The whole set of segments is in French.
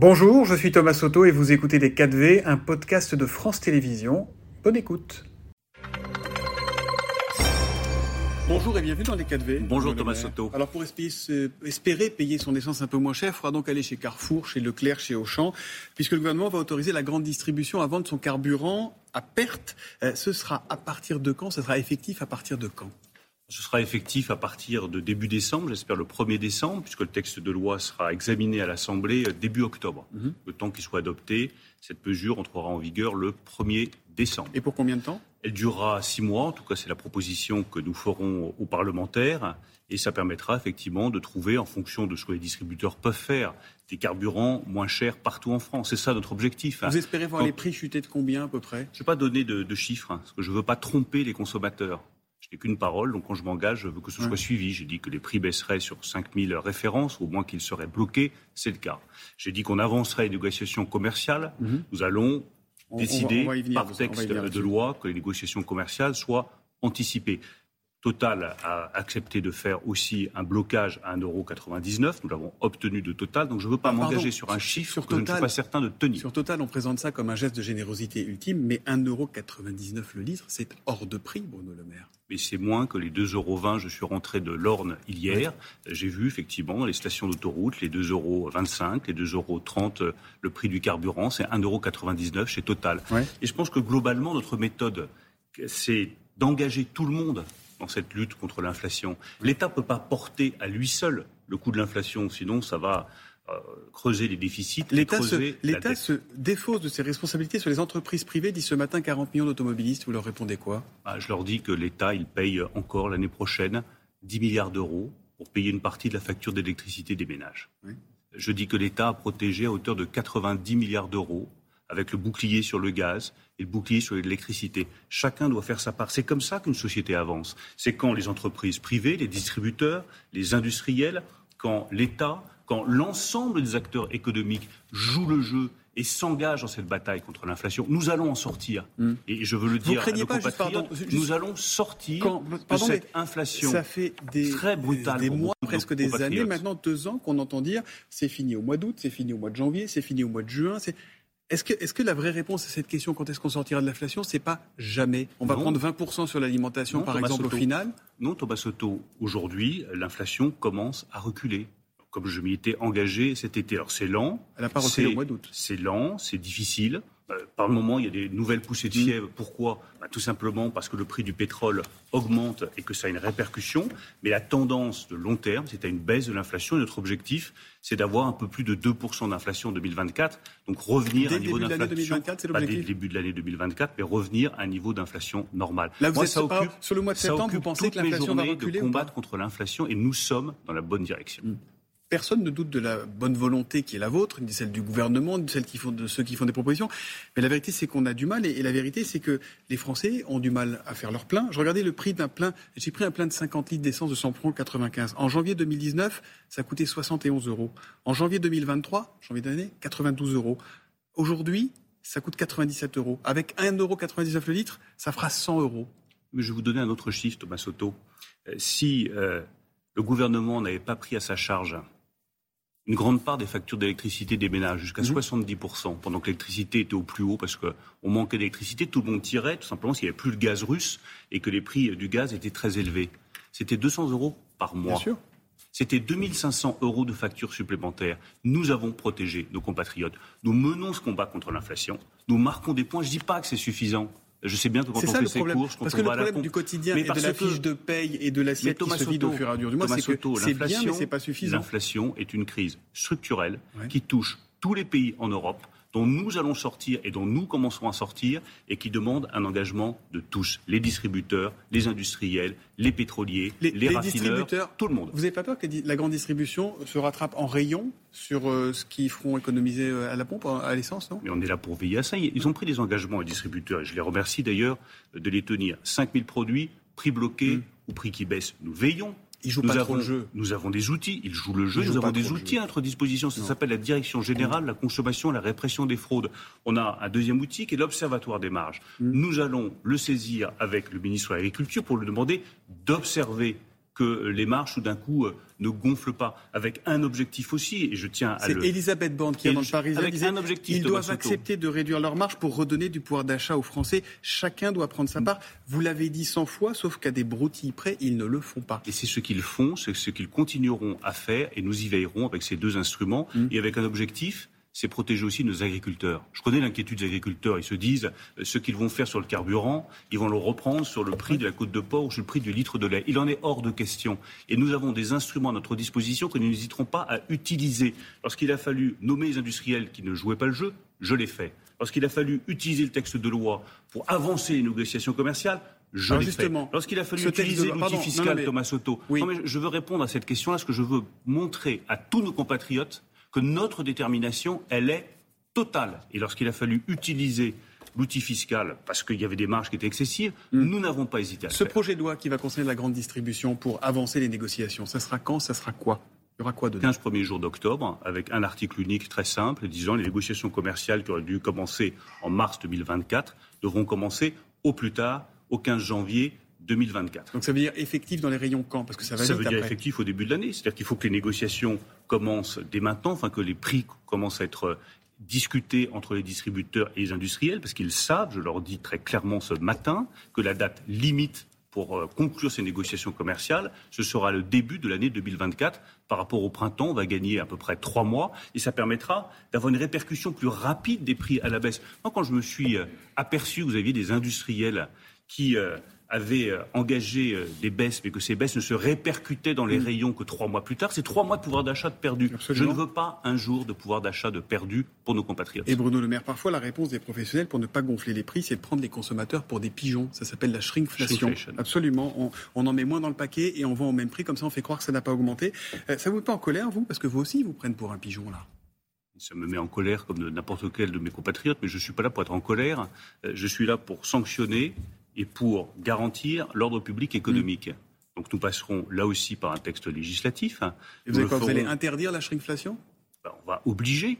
Bonjour, je suis Thomas Soto et vous écoutez Les 4V, un podcast de France Télévisions. Bonne écoute. Bonjour et bienvenue dans les 4V. Bonjour Thomas Soto. Alors pour espérer payer son essence un peu moins cher, il faudra donc aller chez Carrefour, chez Leclerc, chez Auchan, puisque le gouvernement va autoriser la grande distribution à vendre son carburant à perte. Euh, ce sera à partir de quand? Ce sera effectif à partir de quand? Ce sera effectif à partir de début décembre, j'espère le 1er décembre, puisque le texte de loi sera examiné à l'Assemblée début octobre. Mhm. Le temps qu'il soit adopté, cette mesure entrera en vigueur le 1er décembre. Et pour combien de temps? Elle durera six mois, en tout cas c'est la proposition que nous ferons aux parlementaires, et ça permettra effectivement de trouver, en fonction de ce que les distributeurs peuvent faire, des carburants moins chers partout en France. C'est ça notre objectif. Hein. Vous espérez voir les prix chuter de combien à peu près? Je ne vais pas donner de, chiffres, hein, parce que je ne veux pas tromper les consommateurs. Je n'ai qu'une parole, donc quand je m'engage, je veux que ce soit suivi. J'ai dit que les prix baisseraient sur 5000 références, au moins qu'ils seraient bloqués, c'est le cas. J'ai dit qu'on avancerait les négociations commerciales. Mhm. Nous allons décider par texte de loi que les négociations commerciales soient anticipées. Total a accepté de faire aussi un blocage à 1,99€. Nous l'avons obtenu de Total. Donc je ne veux pas m'engager sur un chiffre que je ne suis pas certain de tenir. Sur Total, on présente ça comme un geste de générosité ultime, mais 1,99€ le litre, c'est hors de prix, Bruno Le Maire mais c'est moins que les 2,20 euros. Je suis rentré de l'Orne hier. J'ai vu effectivement dans les stations d'autoroute les 2,25 euros, les 2,30 euros le prix du carburant. C'est 1,99 euros chez Total. Et je pense que globalement, notre méthode, c'est d'engager tout le monde dans cette lutte contre l'inflation. L'État ne peut pas porter à lui seul le coût de l'inflation, sinon ça va euh, creuser les déficits. L'État se, défausse de ses responsabilités sur les entreprises privées, dit ce matin 40 millions d'automobilistes. Vous leur répondez quoi? Ah, Je leur dis que l'État, il paye encore l'année prochaine 10 milliards d'euros pour payer une partie de la facture d'électricité des ménages. Je dis que l'État a protégé à hauteur de 90 milliards d'euros avec le bouclier sur le gaz et le bouclier sur l'électricité. Chacun doit faire sa part. C'est comme ça qu'une société avance. C'est quand les entreprises privées, les distributeurs, les industriels, quand l'État quand l'ensemble des acteurs économiques jouent le jeu et s'engagent dans cette bataille contre l'inflation, nous allons en sortir. Hmm. Et je veux le dire à nos compatriotes, nous allons sortir de cette inflation ça fait des, très brutale. Des mois, presque des années, maintenant deux ans qu'on entend dire c'est fini au mois d'août, c'est fini au mois de janvier, c'est fini au mois de juin. Est-ce que, est que, la vraie réponse à cette question, quand est-ce qu'on sortira de l'inflation, c'est pas jamais? On va prendre 20% sur l'alimentation, par exemple, au final. Non, Thomas Soto, aujourd'hui, l'inflation commence à reculer comme je m'y étais engagé cet été. Alors c'est lent. Elle n'a pas au mois d'août. C'est lent, c'est difficile. Euh, par le moment, il y a des nouvelles poussées de mm. fièvre. Pourquoi? Bah, Tout simplement parce que le prix du pétrole augmente et que ça a une répercussion. Mais la tendance de long terme, c'est à une baisse de l'inflation. Et notre objectif, c'est d'avoir un peu plus de 2% d'inflation en 2024. Donc revenir à un niveau d'inflation. Pas dès le début de l'année 2024, mais revenir à un niveau d'inflation normal. Là, vous êtes ça occupe, sur le mois de septembre, vous pensez que l'inflation va reculer de combattre contre l'inflation et nous sommes dans la bonne direction. Mm personne ne doute de la bonne volonté qui est la vôtre, ni celle du gouvernement, ni celle qui font, de ceux qui font des propositions. Mais la vérité, c'est qu'on a du mal. Et, la vérité, c'est que les Français ont du mal à faire leur plein. Je regardais le prix d'un plein. J'ai pris un plein de 50 litres d'essence de Sampron 95. En janvier 2019, ça coûtait 71 euros. En janvier 2023, janvier d'année, 92 euros. Aujourd'hui, ça coûte 97 euros. Avec 1,99 euro le litre, ça fera 100 euros. Mais je vais vous donner un autre chiffre, Thomas Soto. Euh, si euh, le gouvernement n'avait pas pris à sa charge une grande part des factures d'électricité des ménages, jusqu'à 70%, mhm. pendant que l'électricité était au plus haut parce qu'on manquait d'électricité, tout le monde tirait, tout simplement s'il n'y avait plus de gaz russe et que les prix du gaz étaient très élevés. C'était 200 euros par mois. C'était 2500 euros de factures supplémentaires. Nous avons protégé nos compatriotes. Nous menons ce combat contre l'inflation. Nous marquons des points. Je ne dis pas que c'est suffisant. Je sais bien que quand on fait ses courses, quand Parce que le problème du quotidien et de la fiche de paye et de l'assiette qui se vide au fur et à mesure du mois, c'est que c'est bien, mais c'est pas suffisant. L'inflation est une crise structurelle qui touche tous les pays en Europe dont nous allons sortir et dont nous commencerons à sortir et qui demande un engagement de tous, les distributeurs, les industriels, les pétroliers, les, les, raffineurs, tout le monde. Vous n'avez pas peur que la grande distribution se rattrape en rayon sur euh, ce qu'ils feront économiser euh, à la pompe, à l'essence, non? Mais on est là pour veiller à ça. Ils ont pris des engagements, les distributeurs, et je les remercie d'ailleurs de les tenir. 5000 produits, prix bloqué mm. ou prix qui baisse. Nous veillons nous avons, le jeu. Nous avons des outils, ils jouent le jeu, nous avons des outils à notre disposition. Ça s'appelle la Direction générale, la consommation, la répression des fraudes. On a un deuxième outil qui est l'Observatoire des marges. Mm. Nous allons le saisir avec le ministre de l'Agriculture pour lui demander d'observer que les marges, tout d'un coup, euh, ne gonflent pas. Avec un objectif aussi, et je tiens à C'est Elisabeth Borne qui, dans le Parisien, avec disait un objectif, ils doivent accepter de réduire leurs marges pour redonner du pouvoir d'achat aux Français. Chacun doit prendre sa part. Vous l'avez dit cent fois, sauf qu'à des broutilles près, ils ne le font pas. Et c'est ce qu'ils font, c'est ce qu'ils continueront à faire, et nous y veillerons avec ces deux instruments, mm. et avec un objectif c'est protéger aussi nos agriculteurs. Je connais l'inquiétude des agriculteurs. Ils se disent, euh, ce qu'ils vont faire sur le carburant, ils vont le reprendre sur le prix de la côte de porc ou sur le prix du litre de lait. Il en est hors de question. Et nous avons des instruments à notre disposition que nous n'hésiterons pas à utiliser. Lorsqu'il a fallu nommer les industriels qui ne jouaient pas le jeu, je l'ai fait. Lorsqu'il a fallu utiliser le texte de loi pour avancer les négociations commerciales, je l'ai fait. Lorsqu'il a fallu utiliser l'outil fiscal, Thomas Soto. je veux répondre à cette question-là, ce que je veux montrer à tous nos compatriotes, que notre détermination, elle est totale. Et lorsqu'il a fallu utiliser l'outil fiscal parce qu'il y avait des marges qui étaient excessives, hmm. nous n'avons pas hésité à Ce projet de loi qui va concerner la grande distribution pour avancer les négociations, ça sera quand Ça sera quoi? Il y aura quoi dedans? 15 premiers jours d'octobre, avec un article unique très simple disant les négociations commerciales qui auraient dû commencer en mars 2024 devront commencer au plus tard au 15 janvier 2024. Donc ça veut dire effectif dans les rayons quand? Parce que ça va Ça veut dire effectif au début de l'année. C'est-à-dire qu'il faut que les négociations commencent dès maintenant, enfin que les prix commencent à être discutés entre les distributeurs et les industriels, parce qu'ils savent, je leur dis très clairement ce matin, que la date limite pour euh, conclure ces négociations commerciales, ce sera le début de l'année 2024. Par rapport au printemps, on va gagner à peu près trois mois et ça permettra d'avoir une répercussion plus rapide des prix à la baisse. Moi, quand je me suis euh, aperçu que vous aviez des industriels qui euh, avait euh, engagé euh, des baisses, mais que ces baisses ne se répercutaient dans les mm. rayons que trois mois plus tard, c'est trois mois de pouvoir d'achat de perdu. Je ne veux pas un jour de pouvoir d'achat de perdu pour nos compatriotes. Et Bruno Le Maire, parfois la réponse des professionnels pour ne pas gonfler les prix, c'est de prendre les consommateurs pour des pigeons. Ça s'appelle la shrinkflation. Absolument. On, on, en met moins dans le paquet et on vend au même prix, comme ça on fait croire que ça n'a pas augmenté. Euh, ça vous met pas en colère, vous? Parce que vous aussi, vous prennent pour un pigeon, là. Ça me met en colère comme n'importe quel de mes compatriotes, mais je ne suis pas là pour être en colère. Je suis là pour sanctionner et pour garantir l'ordre public économique. Donc nous passerons là aussi par un texte législatif. Et vous, vous allez interdire la shrinkflation? Ben, On va obliger,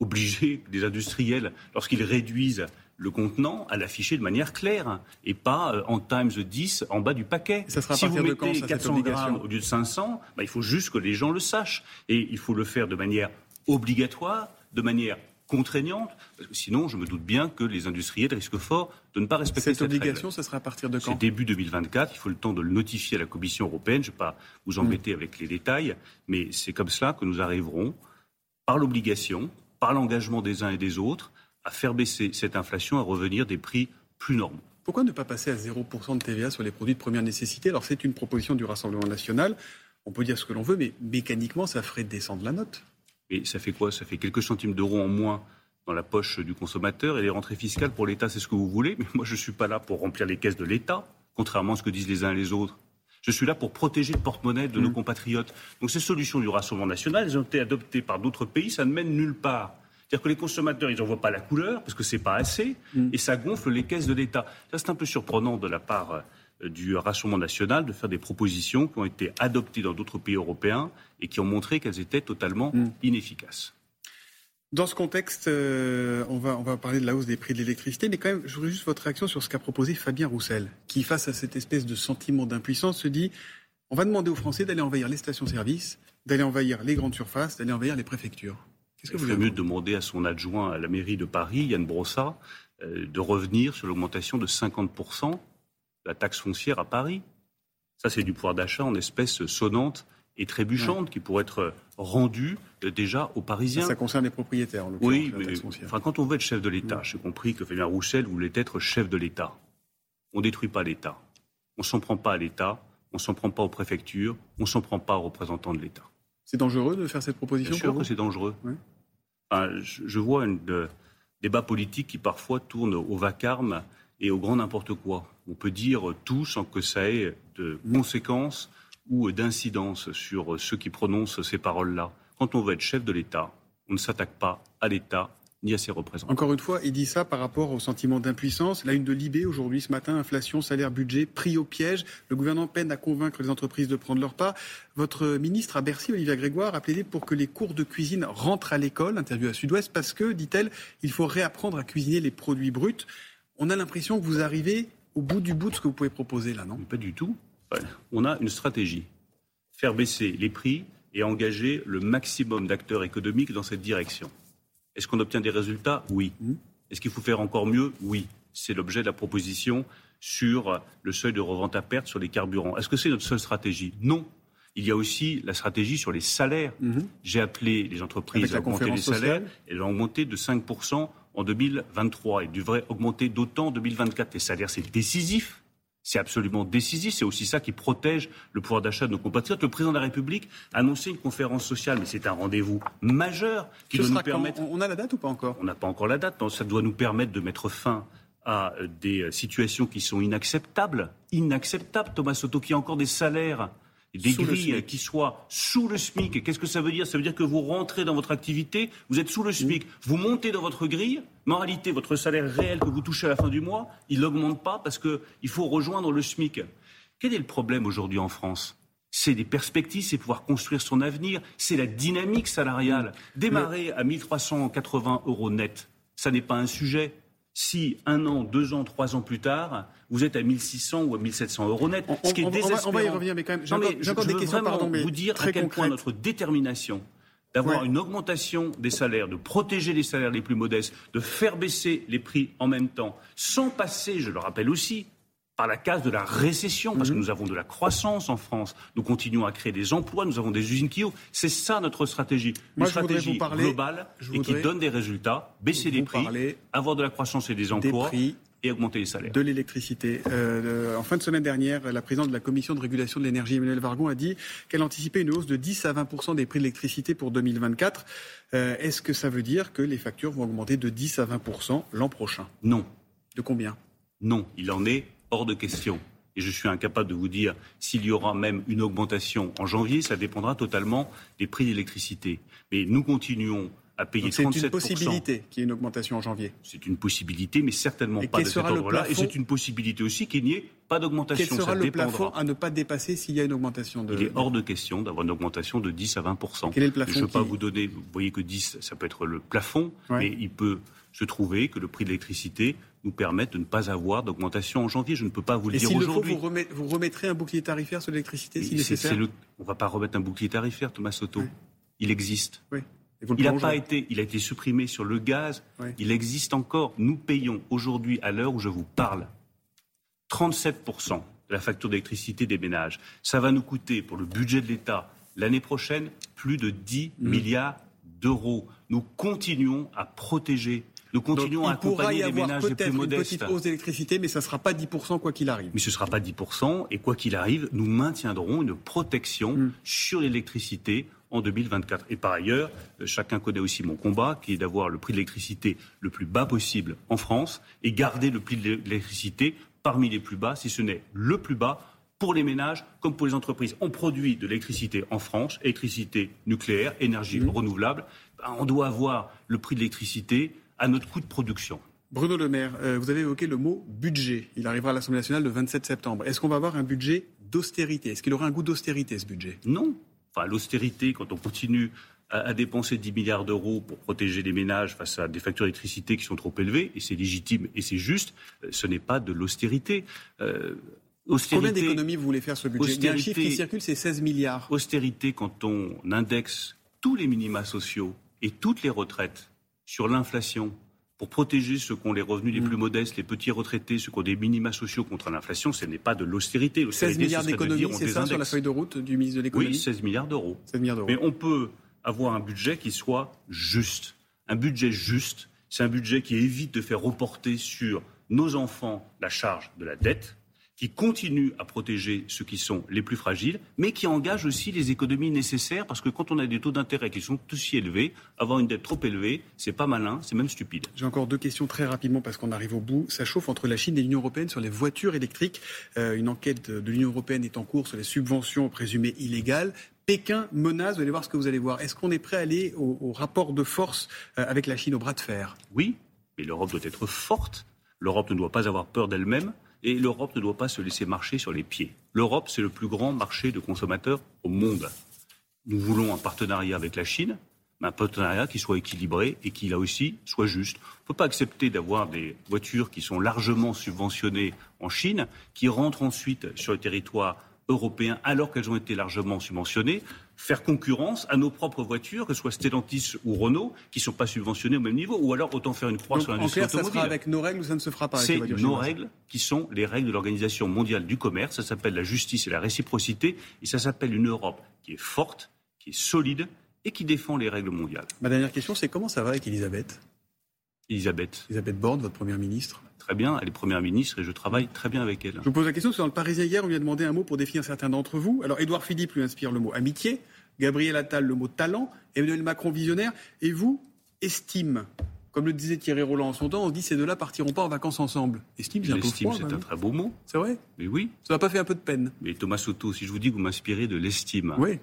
obliger les industriels, lorsqu'ils réduisent le contenant, à l'afficher de manière claire et pas euh, en Times 10 en bas du paquet. Ça sera si vous mettez quand, 400 grammes au lieu de 500, ben, il faut juste que les gens le sachent. Et il faut le faire de manière obligatoire, de manière contraignante, parce que sinon, je me doute bien que les industriels risquent fort de ne pas respecter cette, obligation. Ce sera à partir de quand C'est début 2024. Il faut le temps de le notifier à la Commission européenne. Je ne vais pas vous embêter mm. avec les détails, mais c'est comme cela que nous arriverons, par l'obligation, par l'engagement des uns et des autres, à faire baisser cette inflation, à revenir des prix plus normaux. Pourquoi ne pas passer à 0% de TVA sur les produits de première nécessité? Alors c'est une proposition du Rassemblement national. On peut dire ce que l'on veut, mais mécaniquement, ça ferait descendre la note. Et ça fait quoi? Ça fait quelques centimes d'euros en moins dans la poche du consommateur et les rentrées fiscales pour l'État, c'est ce que vous voulez. Mais moi, je ne suis pas là pour remplir les caisses de l'État, contrairement à ce que disent les uns et les autres. Je suis là pour protéger le porte-monnaie de nos mmh. compatriotes. Donc ces solutions du Rassemblement national, elles ont été adoptées par d'autres pays, ça ne mène nulle part. C'est-à-dire que les consommateurs, ils n'en voient pas la couleur, parce que ce n'est pas assez, mmh. et ça gonfle les caisses de l'État. Ça, c'est un peu surprenant de la part euh, du Rassemblement national de faire des propositions qui ont été adoptées dans d'autres pays européens et qui ont montré qu'elles étaient totalement mm. inefficaces. Dans ce contexte, euh, on, va, on va parler de la hausse des prix de l'électricité, mais quand même, je voudrais juste votre réaction sur ce qu'a proposé Fabien Roussel, qui, face à cette espèce de sentiment d'impuissance, se dit on va demander aux Français d'aller envahir les stations-service, d'aller envahir les grandes surfaces, d'aller envahir les préfectures. Qu'est-ce que Il ferait mieux de demander à son adjoint à la mairie de Paris, Yann Brossat, euh, de revenir sur l'augmentation de 50 la taxe foncière à Paris. Ça, c'est du pouvoir d'achat en espèces sonnantes et trébuchantes qui pourraient être rendues euh, déjà aux Parisiens. Ça, concerne les propriétaires, en Oui, mais enfin, quand on veut être chef de l'État, j'ai compris que Fabien Roussel voulait être chef de l'État. On ne détruit pas l'État. On ne s'en prend pas à l'État. On ne s'en prend pas aux préfectures. On ne s'en prend pas aux représentants de l'État. C'est dangereux de faire cette proposition Bien sûr que c'est dangereux. je, vois un débat politique qui parfois tourne au vacarme et au grand n'importe quoi. On peut dire tout sans que ça ait de conséquences ou d'incidence sur ceux qui prononcent ces paroles-là. Quand on veut être chef de l'État, on ne s'attaque pas à l'État ni à ses représentants. Encore une fois, il dit ça par rapport au sentiment d'impuissance. La une de Libé aujourd'hui, ce matin, inflation, salaire, budget, pris au piège. Le gouvernement peine à convaincre les entreprises de prendre leur part. Votre ministre à Bercy, Olivia Grégoire, a plaidé pour que les cours de cuisine rentrent à l'école, interview à Sud-Ouest, parce que, dit-elle, il faut réapprendre à cuisiner les produits bruts on a l'impression que vous arrivez au bout du bout de ce que vous pouvez proposer là, non? Pas du tout. On a une stratégie. faire baisser les prix et engager le maximum d'acteurs économiques dans cette direction. Est-ce qu'on obtient des résultats? Oui. Mmh. Est-ce qu'il faut faire encore mieux? Oui. C'est l'objet de la proposition sur le seuil de revente à perte sur les carburants. Est-ce que c'est notre seule stratégie? Non. Il y a aussi la stratégie sur les salaires. Mmh. J'ai appelé les entreprises à augmenter les salaires. Elles ont augmenté de 5% en 2023 et devraient augmenter d'autant en 2024. Les salaires, c'est décisif. C'est absolument décisif. C'est aussi ça qui protège le pouvoir d'achat de nos compatriotes. Le président de la République a annoncé une conférence sociale, mais c'est un rendez-vous majeur qui doit nous permettre. On a la date ou pas encore? On n'a pas encore la date. ça doit nous permettre de mettre fin à des situations qui sont inacceptables. Inacceptables, Thomas Soto, qui a encore des salaires des grilles qui soient sous le SMIC. Qu'est-ce que ça veut dire? Ça veut dire que vous rentrez dans votre activité, vous êtes sous le SMIC, vous montez dans votre grille, mais en réalité, votre salaire réel que vous touchez à la fin du mois, il n'augmente pas parce qu'il faut rejoindre le SMIC. Quel est le problème aujourd'hui en France? C'est des perspectives, c'est pouvoir construire son avenir, c'est la dynamique salariale. Démarrer à 1380 euros net, ça n'est pas un sujet si un an, deux ans, trois ans plus tard, vous êtes à 1600 ou à 1700 euros net, ce qui est désespérant. On va, y revenir, mais quand même, j'ai encore, des questions, pardon, mais vous dire à quel point notre détermination d'avoir une augmentation des salaires, de protéger les salaires les plus modestes, de faire baisser les prix en même temps, sans passer, je le rappelle aussi, par la case de la récession, parce que mhm. nous avons de la croissance en France, nous continuons à créer des emplois, nous avons des usines qui ouvrent. C'est ça notre stratégie. Une stratégie globale et qui donne des résultats, baisser les prix, avoir de la croissance et des emplois. et augmenter les salaires. De l'électricité. Euh, en fin de semaine dernière, la présidente de la Commission de régulation de l'énergie, Emmanuel Vargon, a dit qu'elle anticipait une hausse de 10 à 20% des prix de l'électricité pour 2024. Euh, est-ce que ça veut dire que les factures vont augmenter de 10 à 20 l'an prochain? Non. De combien? Non. Il en est hors de question. Et je suis incapable de vous dire s'il y aura même une augmentation en janvier. Ça dépendra totalement des prix d'électricité. Mais nous continuons à payer Donc 37%. C'est une possibilité qu'il y ait une augmentation en janvier. C'est une possibilité, mais certainement pas de cet ordre-là. Et c'est une possibilité aussi qu'il n'y ait pas d'augmentation. Quel sera le plafond à ne pas dépasser s'il y a une augmentation de... Il est hors de question d'avoir une augmentation de 10 à 20 Quel est le plafond Je ne veux pas vous donner... Vous voyez que 10, ça peut être le plafond, mais il peut se trouver que le prix de l'électricité nous permette de ne pas avoir d'augmentation en janvier. Je ne peux pas vous le dire aujourd'hui. Vous, vous remettrez un bouclier tarifaire sur l'électricité si nécessaire On ne va pas remettre un bouclier tarifaire, Thomas Soto. Il existe. Il n'a pas été, il a été supprimé sur le gaz. Il existe encore. Nous payons aujourd'hui, à l'heure où je vous parle, 37% de la facture d'électricité des ménages. Ça va nous coûter, pour le budget de l'État, l'année prochaine, plus de 10 mmh. milliards d'euros. Nous continuons à protéger nous continuons à accompagner les ménages les plus modestes. Une petite hausse d'électricité, mais ça ne sera pas 10% quoi qu'il arrive. Mais ce ne sera pas 10%, et quoi qu'il arrive, nous maintiendrons une protection hmm. sur l'électricité en 2024. Et par ailleurs, euh, chacun connaît aussi mon combat, qui est d'avoir le prix de l'électricité le plus bas possible en France et garder le prix de l'électricité parmi les plus bas, si ce n'est le plus bas pour les ménages comme pour les entreprises. On produit de l'électricité en France, électricité nucléaire, énergie hmm. renouvelable. Ben, on doit avoir le prix de l'électricité à notre coût de production. Bruno Le Maire, euh, vous avez évoqué le mot budget. Il arrivera à l'Assemblée nationale le 27 septembre. Est-ce qu'on va avoir un budget d'austérité? Est-ce qu'il aura un goût d'austérité, ce budget? Non. Enfin, l'austérité, quand on continue à, dépenser 10 milliards d'euros pour protéger les ménages face à des factures d'électricité qui sont trop élevées, et c'est légitime et c'est juste, euh, ce n'est pas de l'austérité. Euh, Combien d'économies vous voulez faire sur ce budget? Il y a un chiffre qui circule, c'est 16 milliards. Austérité, quand on indexe tous les minima sociaux et toutes les retraites sur l'inflation pour protéger ceux qui ont les revenus les mm. plus modestes, les petits retraités, ceux qui ont des minima sociaux contre l'inflation, ce n'est pas de l'austérité. 16 milliards d'économies, c'est ça sur la feuille de route du ministre de l'économie Oui, 16 milliards d'euros. Mais on peut avoir un budget qui soit juste. Un budget juste, c'est un budget qui évite de faire reporter sur nos enfants la charge de la dette, qui continue à protéger ceux qui sont les plus fragiles, mais qui engage aussi les économies nécessaires, parce que quand on a des taux d'intérêt qui sont aussi élevés, avoir une dette trop élevée, c'est pas malin, c'est même stupide. J'ai encore deux questions très rapidement parce qu'on arrive au bout. Ça chauffe entre la Chine et l'Union européenne sur les voitures électriques. Euh, une enquête de l'Union européenne est en cours sur les subventions présumées illégales. Pékin menace, vous allez voir ce que vous allez voir. Est-ce qu'on est prêt à aller au, rapport de force euh, avec la Chine au bras de fer? Oui, mais l'Europe doit être forte. L'Europe ne doit pas avoir peur d'elle-même. Et l'Europe ne doit pas se laisser marcher sur les pieds. L'Europe, c'est le plus grand marché de consommateurs au monde. Nous voulons un partenariat avec la Chine, mais un partenariat qui soit équilibré et qui, là aussi, soit juste. On ne peut pas accepter d'avoir des voitures qui sont largement subventionnées en Chine, qui rentrent ensuite sur le territoire européens alors qu'elles ont été largement subventionnées, faire concurrence à nos propres voitures, que ce soit Stellantis ou Renault, qui ne sont pas subventionnés au même niveau, ou alors autant faire une croix sur l'industrie automobile. Ça sera avec nos règles ou ça ne se fera pas C'est nos règles qui sont les règles de l'Organisation mondiale du commerce. Ça s'appelle la justice et la réciprocité, et ça s'appelle une Europe qui est forte, qui est solide et qui défend les règles mondiales. Ma dernière question, c'est comment ça va avec Elisabeth? Elisabeth. Elisabeth Borne, votre première ministre Très bien, elle est première ministre et je travaille très bien avec elle. Je vous pose la question, parce que dans le Parisien hier, on lui a demandé un mot pour définir certains d'entre vous. Alors, Édouard Philippe lui inspire le mot amitié, Gabriel Attal le mot talent, Emmanuel Macron visionnaire, et vous, estime. Comme le disait Thierry Roland en son temps, on se dit ces deux-là partiront pas en vacances ensemble. Estime, c'est un L'estime, c'est un très beau mot. C'est vrai? Mais oui. Ça n'a pas fait un peu de peine Mais Thomas Soto, si je vous dis que vous m'inspirez de l'estime, oui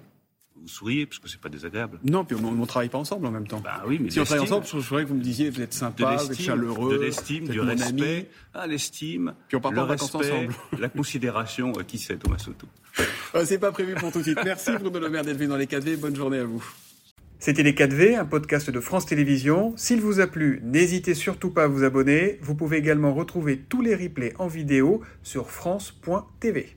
vous souriez parce que c'est pas désagréable. Non, puis on ne travaille pas ensemble en même temps. Bah oui, mais si on travaille ensemble, je voudrais que vous me disiez vous êtes sympa, vous êtes chaleureux, de l'estime, du respect, ah, l'estime, puis on part en vacances ensemble. la considération, euh, qui sait Thomas Soto. Euh, c'est pas prévu pour tout de suite. Merci Bruno Le Maire d'être venu dans les 4V. Bonne journée à vous. C'était Les 4V, un podcast de France Télévisions. S'il vous a plu, n'hésitez surtout pas à vous abonner. Vous pouvez également retrouver tous les replays en vidéo sur France.tv.